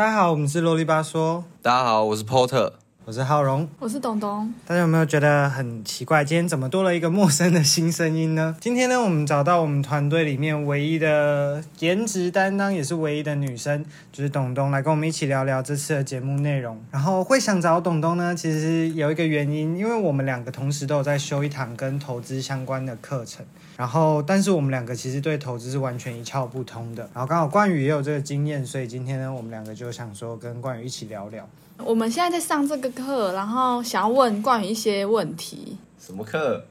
大家好，我们是啰里吧嗦，大家好，我是 Porter。我是浩荣。我是董董，大家有没有觉得很奇怪？今天怎么多了一个陌生的新声音呢？今天呢，我们找到我们团队里面唯一的颜值担当，也是唯一的女生，就是董董，来跟我们一起聊聊这次的节目内容。然后会想找董董呢，其实有一个原因，因为我们两个同时都有在修一堂跟投资相关的课程。然后，但是我们两个其实对投资是完全一窍不通的。然后刚好冠宇也有这个经验，所以今天呢，我们两个就想说跟冠宇一起聊聊。我们现在在上这个课，然后想要问关于一些问题，什么课？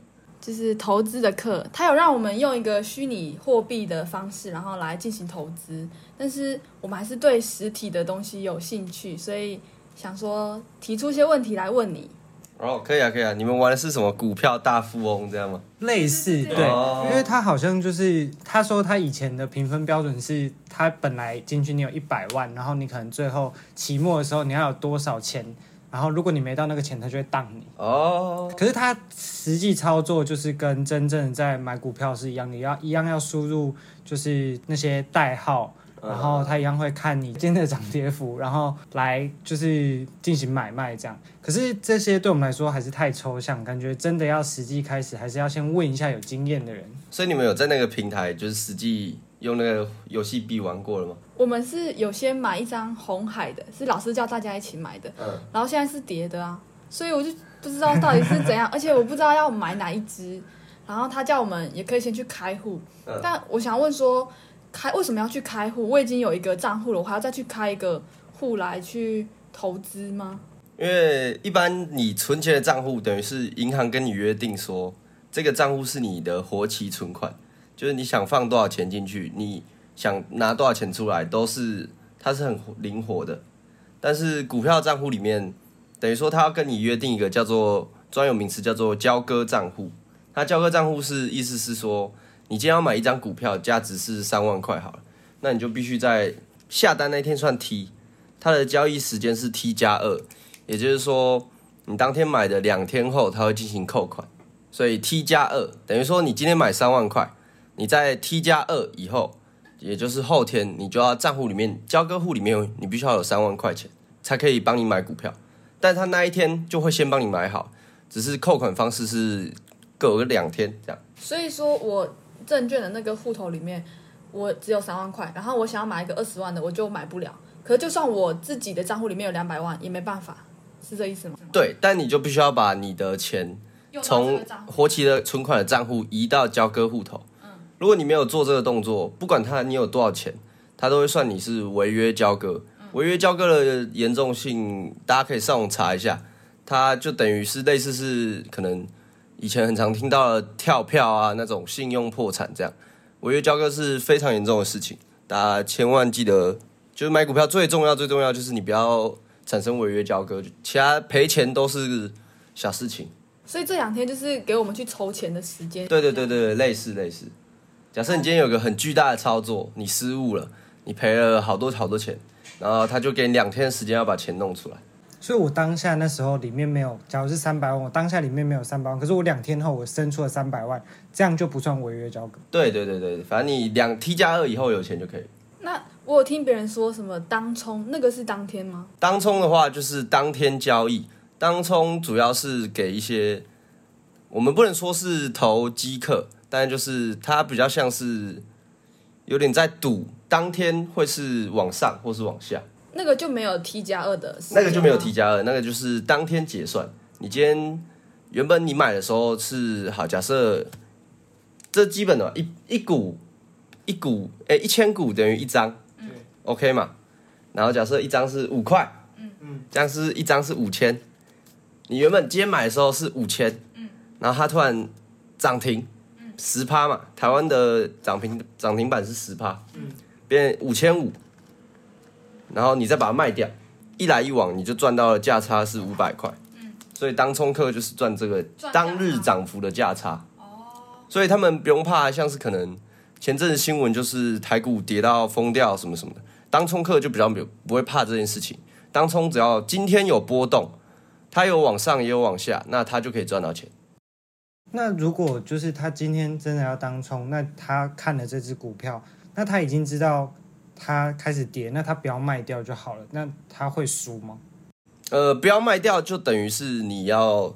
就是投资的课。他有让我们用一个虚拟货币的方式，然后来进行投资，但是我们还是对实体的东西有兴趣，所以想说提出一些问题来问你。哦，可以啊，可以啊。你们玩的是什么股票大富翁这样吗？类似对，哦因为他好像就是他说他以前的评分标准是，他本来进去你有一百万，然后你可能最后期末的时候你要有多少钱，然后如果你没到那个钱，他就会当你。哦，可是他实际操作就是跟真正在买股票是一样，你要一样要输入就是那些代号，然后他一样会看你今天的涨跌幅，然后来就是进行买卖这样。可是这些对我们来说还是太抽象，感觉真的要实际开始，还是要先问一下有经验的人。所以你们有在那个平台就是实际用那个游戏币玩过了吗？我们是有先买一张红海的，是老师叫大家一起买的，嗯，然后现在是叠的啊，所以我就不知道到底是怎样，而且我不知道要买哪一只。然后他叫我们也可以先去开户，嗯但我想问说，开为什么要去开户？我已经有一个账户了，我还要再去开一个户来去投资吗？因为一般你存钱的账户等于是银行跟你约定说，这个账户是你的活期存款，就是你想放多少钱进去，你想拿多少钱出来，都是它是很灵活的。但是股票账户里面，等于说它要跟你约定一个叫做专有名词叫做交割账户。它交割账户是意思是说，你今天要买一张股票，价值是三万块好了，那你就必须在下单那天算 T，它的交易时间是 T 加二，也就是说，你当天买的两天后，它会进行扣款，所以 T 加二等于说你今天买三万块，你在 T 加二以后，也就是后天，你就要账户里面交割户里面，你必须要有三万块钱，才可以帮你买股票，但他那一天就会先帮你买好，只是扣款方式是隔两天这样。所以说我证券的那个户头里面，我只有三万块，然后我想要买一个二十万的，我就买不了。可是就算我自己的账户里面有两百万，也没办法，是这意思吗？对，但你就必须要把你的钱从活期的存款的账户移到交割户头。如果你没有做这个动作，不管他你有多少钱，他都会算你是违约交割。违约交割的严重性，大家可以上网查一下，它就等于是类似是可能以前很常听到的跳票啊那种信用破产这样。违约交割是非常严重的事情，大家千万记得，就是买股票最重要最重要就是你不要产生违约交割，其他赔钱都是小事情。所以这两天就是给我们去筹钱的时间。对对对对，类似类似。假设你今天有个很巨大的操作，你失误了，你赔了好多好多钱，然后他就给你两天时间要把钱弄出来。所以我当下那时候里面没有，假如是三百万，我当下里面没有三百万，可是我两天后我生出了三百万，这样就不算违约交割。对对对对，反正你两 T 加二以后有钱就可以。那我有听别人说什么当冲，那个是当天吗？当冲的话就是当天交易，当冲主要是给一些，我们不能说是投机客，但就是它比较像是有点在赌当天会是往上或是往下。那个就没有 T 加二的那个就没有 T 加二，那个就是当天结算。你今天原本你买的时候是好，假设这基本的一一股一股诶一千股等于一张，嗯 OK 嘛？然后假设一张是五块，嗯嗯，这样是一张是五千。你原本今天买的时候是五千，嗯，然后它突然涨停，十趴嘛，台湾的涨停涨停板是十趴，嗯，变五千五，然后你再把它卖掉，一来一往你就赚到了价差是五百块，所以当冲客就是赚这个当日涨幅的价差，所以他们不用怕，像是可能前阵子新闻就是台股跌到疯掉什么什么的，当冲客就比较没有不会怕这件事情，当冲只要今天有波动，它有往上也有往下，那他就可以赚到钱。那如果就是他今天真的要当冲，那他看了这只股票，那他已经知道它开始跌，那它不要卖掉就好了，那它会输吗？呃，不要卖掉，就等于是你要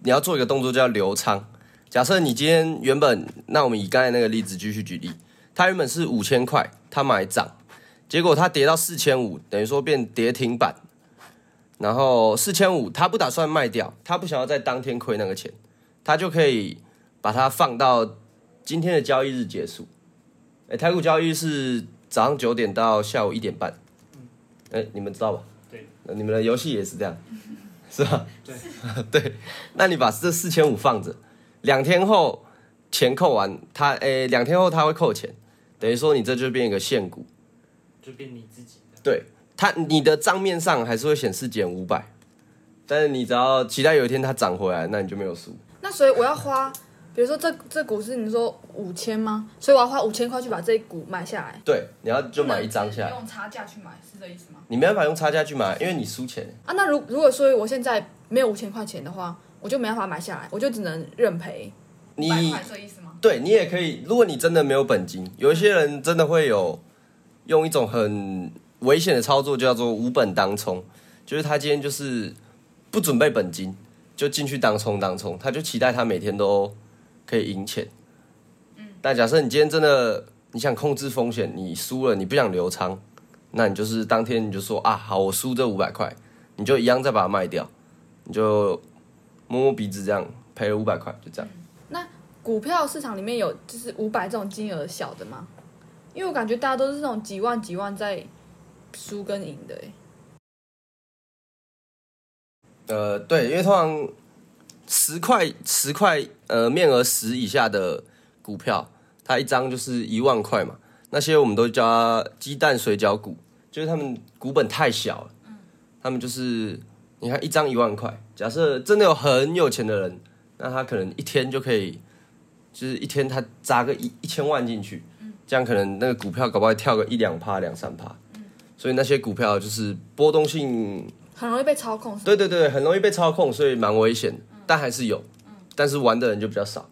你要做一个动作叫留仓。假设你今天原本，那我们以刚才那个例子继续举例，它原本是五千块，它买涨，结果它跌到四千五，等于说变跌停板。然后四千五，他不打算卖掉，他不想要在当天亏那个钱，他就可以把它放到今天的交易日结束。哎，台股交易是早上九点到下午一点半。哎，你们知道吧？对，你们的游戏也是这样，是吧？对，对。那你把这四千五放着，两天后钱扣完，他哎，两天后他会扣钱，等于说你这就变一个现股，就变你自己的。对。他你的账面上还是会显示减五百，但是你只要期待有一天它涨回来，那你就没有输。那所以我要花，比如说这这股是你说五千吗？所以我要花五千块去把这一股买下来。对，你要就买一张下来。用差价去买是这意思吗？你没办法用差价去买，因为你输钱。啊，那如如果说我现在没有五千块钱的话，我就没办法买下来，我就只能认赔。你这意思吗？对你也可以，如果你真的没有本金，有一些人真的会有用一种很。危险的操作就叫做无本当冲，就是他今天就是不准备本金就进去当冲当冲，他就期待他每天都可以赢钱。嗯，但假设你今天真的你想控制风险，你输了你不想留仓，那你就是当天你就说啊好，我输这五百块，你就一样再把它卖掉，你就摸摸鼻子这样赔了五百块，就这样。那股票市场里面有就是五百这种金额小的吗？因为我感觉大家都是这种几万几万在。输跟赢的，呃，对，因为通常十块十块呃面额十以下的股票，它一张就是一万块嘛。那些我们都叫鸡蛋水饺股，就是他们股本太小了。嗯，他们就是你看一张一万块，假设真的有很有钱的人，那他可能一天就可以，就是一天他砸个一一千万进去，这样可能那个股票搞不好跳个一两趴两三趴。所以那些股票就是波动性很容易被操控，对对对，很容易被操控，所以蛮危险。但还是有，但是玩的人就比较少。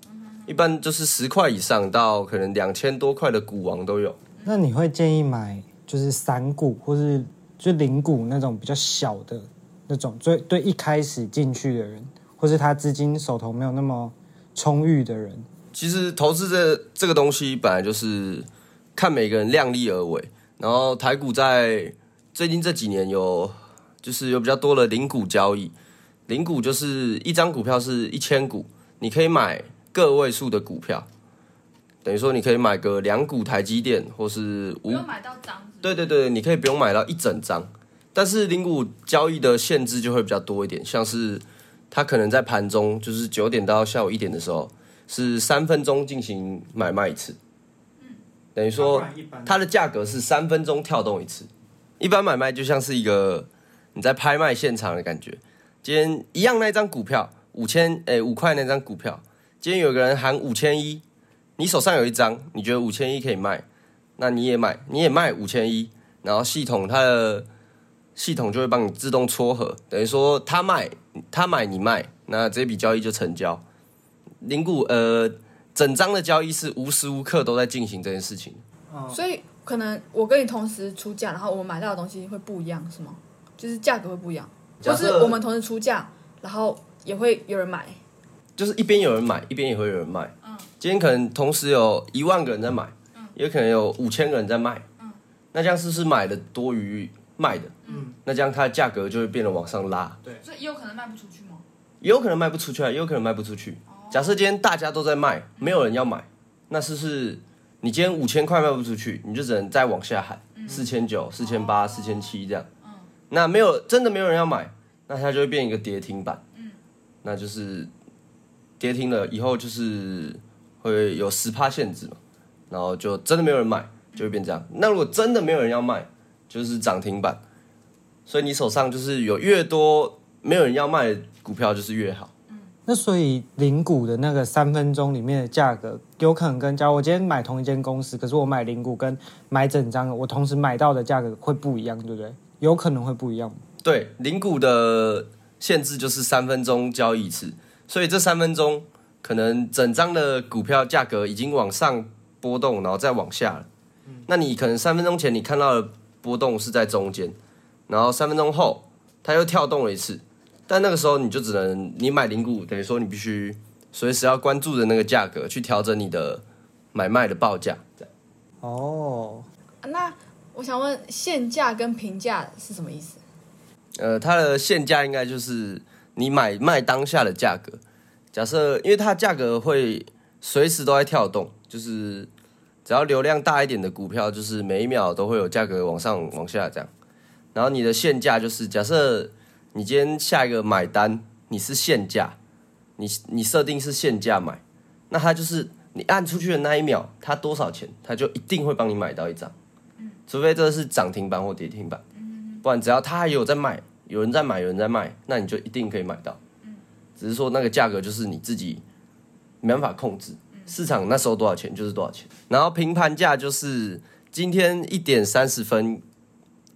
一般就是十块以上到可能两千多块的股王都有。那你会建议买就是散股或是就零股那种比较小的那种，最对一开始进去的人，或是他资金手头没有那么充裕的人。其实投资这这个东西本来就是看每个人量力而为。然后台股在最近这几年有，就是有比较多的零股交易，零股就是一张股票是一千股，你可以买个位数的股票，等于说你可以买个两股台积电，或是五，不用买到张。对对对，你可以不用买到一整张，但是零股交易的限制就会比较多一点，像是它可能在盘中，就是九点到下午一点的时候，是三分钟进行买卖一次。等于说，它的价格是三分钟跳动一次。一般买卖就像是一个你在拍卖现场的感觉。今天一样那张股票五千，诶五块那张股票，今天有个人喊五千一，你手上有一张，你觉得五千一可以卖，那你也买，你也卖五千一，然后系统它的系统就会帮你自动撮合，等于说他卖他买你卖，那这笔交易就成交。零股呃。整张的交易是无时无刻都在进行这件事情，所以可能我跟你同时出价，然后我买到的东西会不一样，是吗？就是价格会不一样，就是我们同时出价，然后也会有人买，就是一边有人买，一边也会有人卖。嗯，今天可能同时有一万个人在买，嗯，也可能有五千个人在卖，嗯，那这样是不是买的多于卖的？嗯，那这样它的价格就会变得往上拉。对，所以也有可能卖不出去吗？也有可能卖不出去啊，也有可能卖不出去。假设今天大家都在卖，没有人要买，那是不是你今天五千块卖不出去，你就只能再往下喊四千九、四千八、四千七这样。那没有真的没有人要买，那它就会变一个跌停板。那就是跌停了以后就是会有十趴限制嘛，然后就真的没有人买，就会变这样。那如果真的没有人要卖，就是涨停板。所以你手上就是有越多没有人要卖的股票，就是越好。那所以零股的那个三分钟里面的价格，有可能跟假如我今天买同一间公司，可是我买零股跟买整张，我同时买到的价格会不一样，对不对？有可能会不一样。对，零股的限制就是三分钟交易一次，所以这三分钟可能整张的股票价格已经往上波动，然后再往下了，那你可能三分钟前你看到的波动是在中间，然后三分钟后它又跳动了一次，但那个时候你就只能你买零股，等于说你必须随时要关注的那个价格去调整你的买卖的报价。这样哦，那我想问，限价跟平价是什么意思？呃，它的现价应该就是你买卖当下的价格。假设因为它价格会随时都在跳动，就是只要流量大一点的股票，就是每一秒都会有价格往上往下这样。然后你的现价就是假设你今天下一个买单，你是现价，你你设定是现价买，那它就是你按出去的那一秒，它多少钱，它就一定会帮你买到一张，除非这是涨停板或跌停板，不然只要它还有在卖，有人在买，有人在卖，那你就一定可以买到。只是说那个价格就是你自己没办法控制，市场那时候多少钱就是多少钱。然后平盘价就是今天一点三十分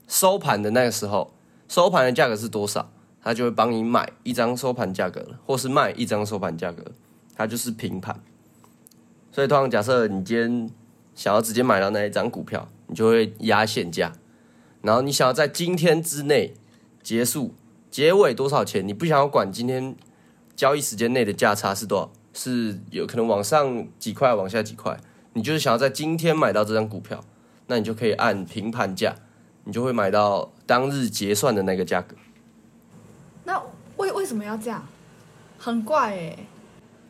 收盘的那个时候，收盘的价格是多少，它就会帮你买一张收盘价格了，或是卖一张收盘价格，它就是平盘。所以通常假设你今天想要直接买到那一张股票，你就会压现价，然后你想要在今天之内结束，结尾多少钱，你不想要管今天交易时间内的价差是多少，是有可能往上几块，往下几块，你就是想要在今天买到这张股票，那你就可以按平盘价，你就会买到当日结算的那个价格。那为为什么要这样？很怪哎、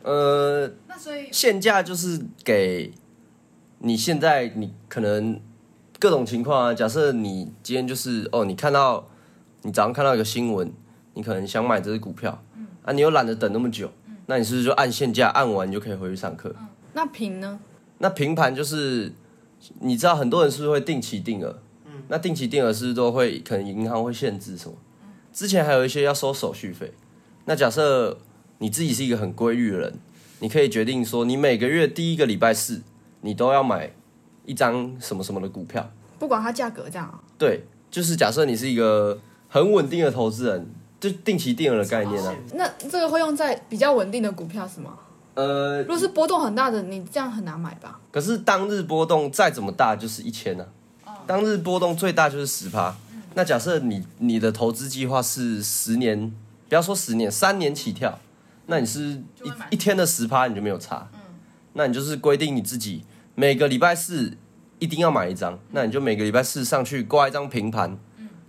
呃，那所以现价就是给你现在你可能各种情况啊，假设你今天就是哦，你看到你早上看到一个新闻，你可能想买这只股票，嗯啊，你又懒得等那么久，嗯那你是不是就按现价按完你就可以回去上课？那平呢？那平盘就是你知道很多人是不是会定期定额？嗯那定期定额是不是都会可能银行会限制什么？之前还有一些要收手续费。那假设你自己是一个很规律的人，你可以决定说，你每个月第一个礼拜四，你都要买一张什么什么的股票。不管它价格这样啊，对，就是假设你是一个很稳定的投资人，就定期定额的概念啊。那这个会用在比较稳定的股票是吗？呃如，果是波动很大的，你这样很难买吧？可是当日波动再怎么大，就是一千呢。当日波动最大就是十趴。那假设你你的投资计划是十年，不要说十年，三年起跳，那你是一一天的十趴你就没有差。那你就是规定你自己每个礼拜四一定要买一张，那你就每个礼拜四上去挂一张平盘，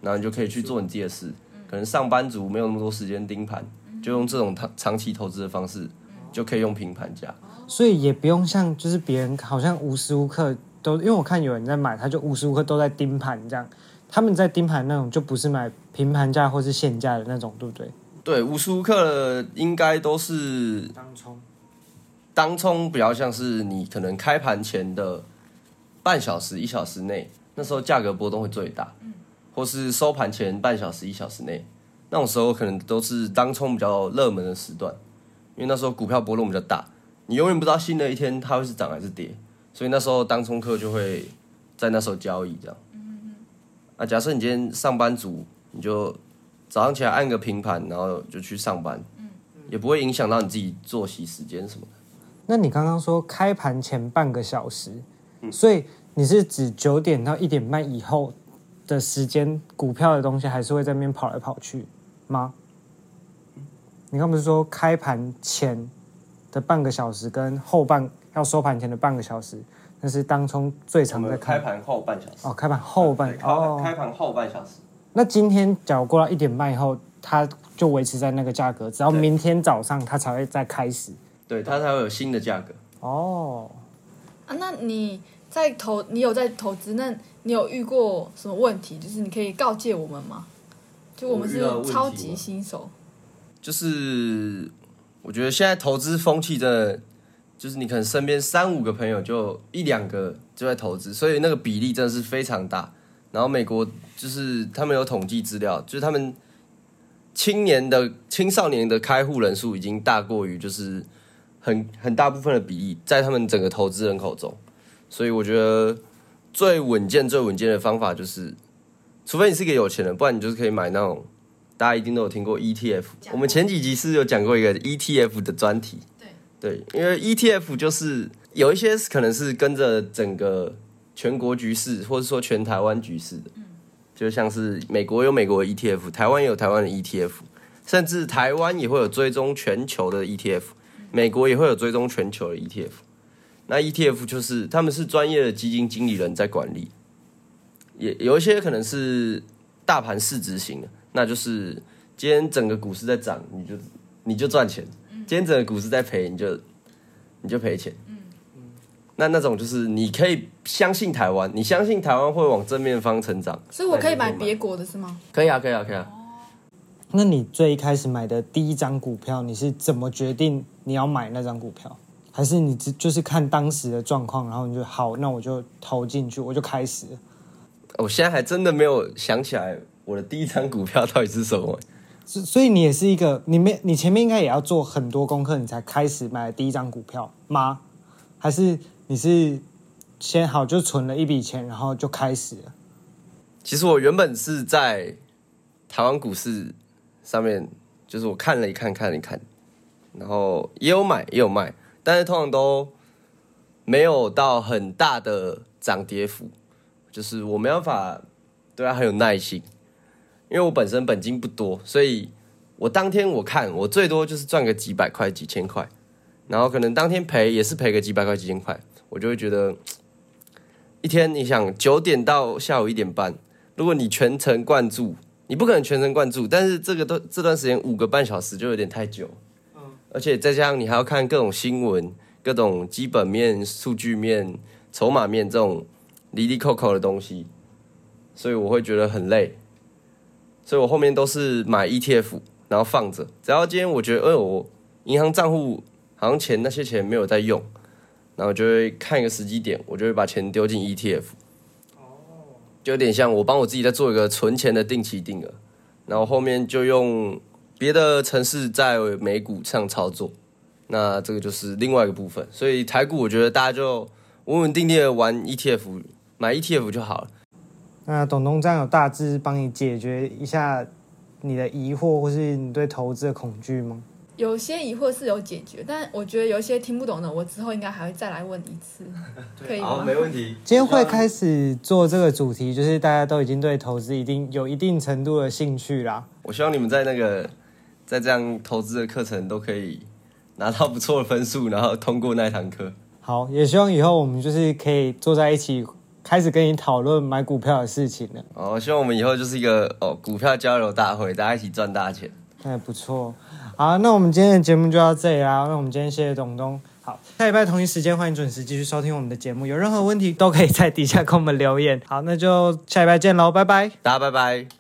然后你就可以去做你自己的事。可能上班族没有那么多时间盯盘，就用这种长长期投资的方式，就可以用平盘价。所以也不用像就是别人好像无时无刻都，因为我看有人在买，他就无时无刻都在盯盘这样。他们在盯盘那种就不是买平盘价或是现价的那种，对不对？对，无时无刻应该都是当冲当冲，比较像是你可能开盘前的半小时、一小时内，那时候价格波动会最大，或是收盘前半小时、一小时内，那种时候可能都是当冲比较热门的时段，因为那时候股票波动比较大，你永远不知道新的一天它会是涨还是跌，所以那时候当冲客就会在那时候交易这样。啊，假设你今天上班族，你就早上起来按个平盘，然后就去上班，也不会影响到你自己作息时间什么的。那你刚刚说开盘前半个小时，所以你是指九点到一点半以后的时间，股票的东西还是会在那边跑来跑去吗？你刚不是说开盘前的半个小时跟后半要收盘前的半个小时，那是当中最我们常在看开盘后半小时，哦，开盘后半哦。开盘后半小时，那今天假如过到一点半以后，它就维持在那个价格，只要明天早上它才会再开始。对，它才会有新的价格。哦，啊，那你在投，你有在投资，那你有遇过什么问题？就是你可以告诫我们吗？就我们是超级新手，就是我觉得现在投资风气真的，就是你可能身边三五个朋友就一两个就在投资，所以那个比例真的是非常大。然后美国就是他们有统计资料，就是他们青年的青少年的开户人数已经大过于就是很很大部分的比例在他们整个投资人口中，所以我觉得最稳健、最稳健的方法就是，除非你是一个有钱人，不然你就是可以买那种大家一定都有听过 ETF。我们前几集是有讲过一个 ETF 的专题，对对，因为 ETF 就是有一些可能是跟着整个全国局势，或者说全台湾局势的。就像是美国有美国的 ETF，台湾也有台湾的 ETF，甚至台湾也会有追踪全球的 ETF，美国也会有追踪全球的 ETF。那 ETF 就是他们是专业的基金经理人在管理，也有一些可能是大盘市值型的，那就是今天整个股市在涨，你就你就赚钱；今天整个股市在赔，你就你就赔钱。那那种就是你可以相信台湾，你相信台湾会往正面方成长，所以我可以买别国的是吗？可以啊，可以啊，可以啊。那你最一开始买的第一张股票，你是怎么决定你要买那张股票？还是你只就是看当时的状况，然后你就好，那我就投进去，我就开始。我现在还真的没有想起来我的第一张股票到底是什么。所所以你也是一个，你没你前面应该也要做很多功课，你才开始买第一张股票吗？还是你是先好就存了一笔钱，然后就开始了？其实我原本是在台湾股市上面，就是我看了一看，看了一看，然后也有买也有卖，但是通常都没有到很大的涨跌幅，就是我没办法对它很有耐心，因为我本身本金不多，所以我当天我看我最多就是赚个几百块、几千块，然后可能当天赔也是赔个几百块、几千块，我就会觉得一天你想九点到下午一点半，如果你全程灌注，你不可能全神贯注，但是这个都这段时间五个半小时就有点太久，而且再加上你还要看各种新闻、各种基本面、数据面、筹码面这种离离扣扣的东西，所以我会觉得很累，所以我后面都是买 ETF，然后放着，只要今天我觉得，哎、我银行账户好像钱那些钱没有在用，然后就会看一个时机点，我就会把钱丢进 ETF。就有点像我帮我自己在做一个存钱的定期定额，然后后面就用别的城市在美股上操作，那这个就是另外一个部分。所以台股我觉得大家就稳稳定定的玩 ETF，买 ETF 就好了。那董东这样有大致帮你解决一下你的疑惑，或是你对投资的恐惧吗？有些疑惑是有解决，但我觉得有一些听不懂的，我之后应该还会再来问一次，可以吗？问题。今天会开始做这个主题，就是大家都已经对投资一定有一定程度的兴趣啦。我希望你们在那个在这样投资的课程都可以拿到不错的分数，然后通过那堂课。好，也希望以后我们就是可以坐在一起，开始跟你讨论买股票的事情了。哦，希望我们以后就是一个哦股票交流大会，大家一起赚大钱。那也不错。好，那我们今天的节目就到这里啦。那我们今天谢谢董东。好，下礼拜同一时间欢迎准时继续收听我们的节目。有任何问题都可以在底下跟我们留言。好，那就下礼拜见喽，拜拜。大家拜拜。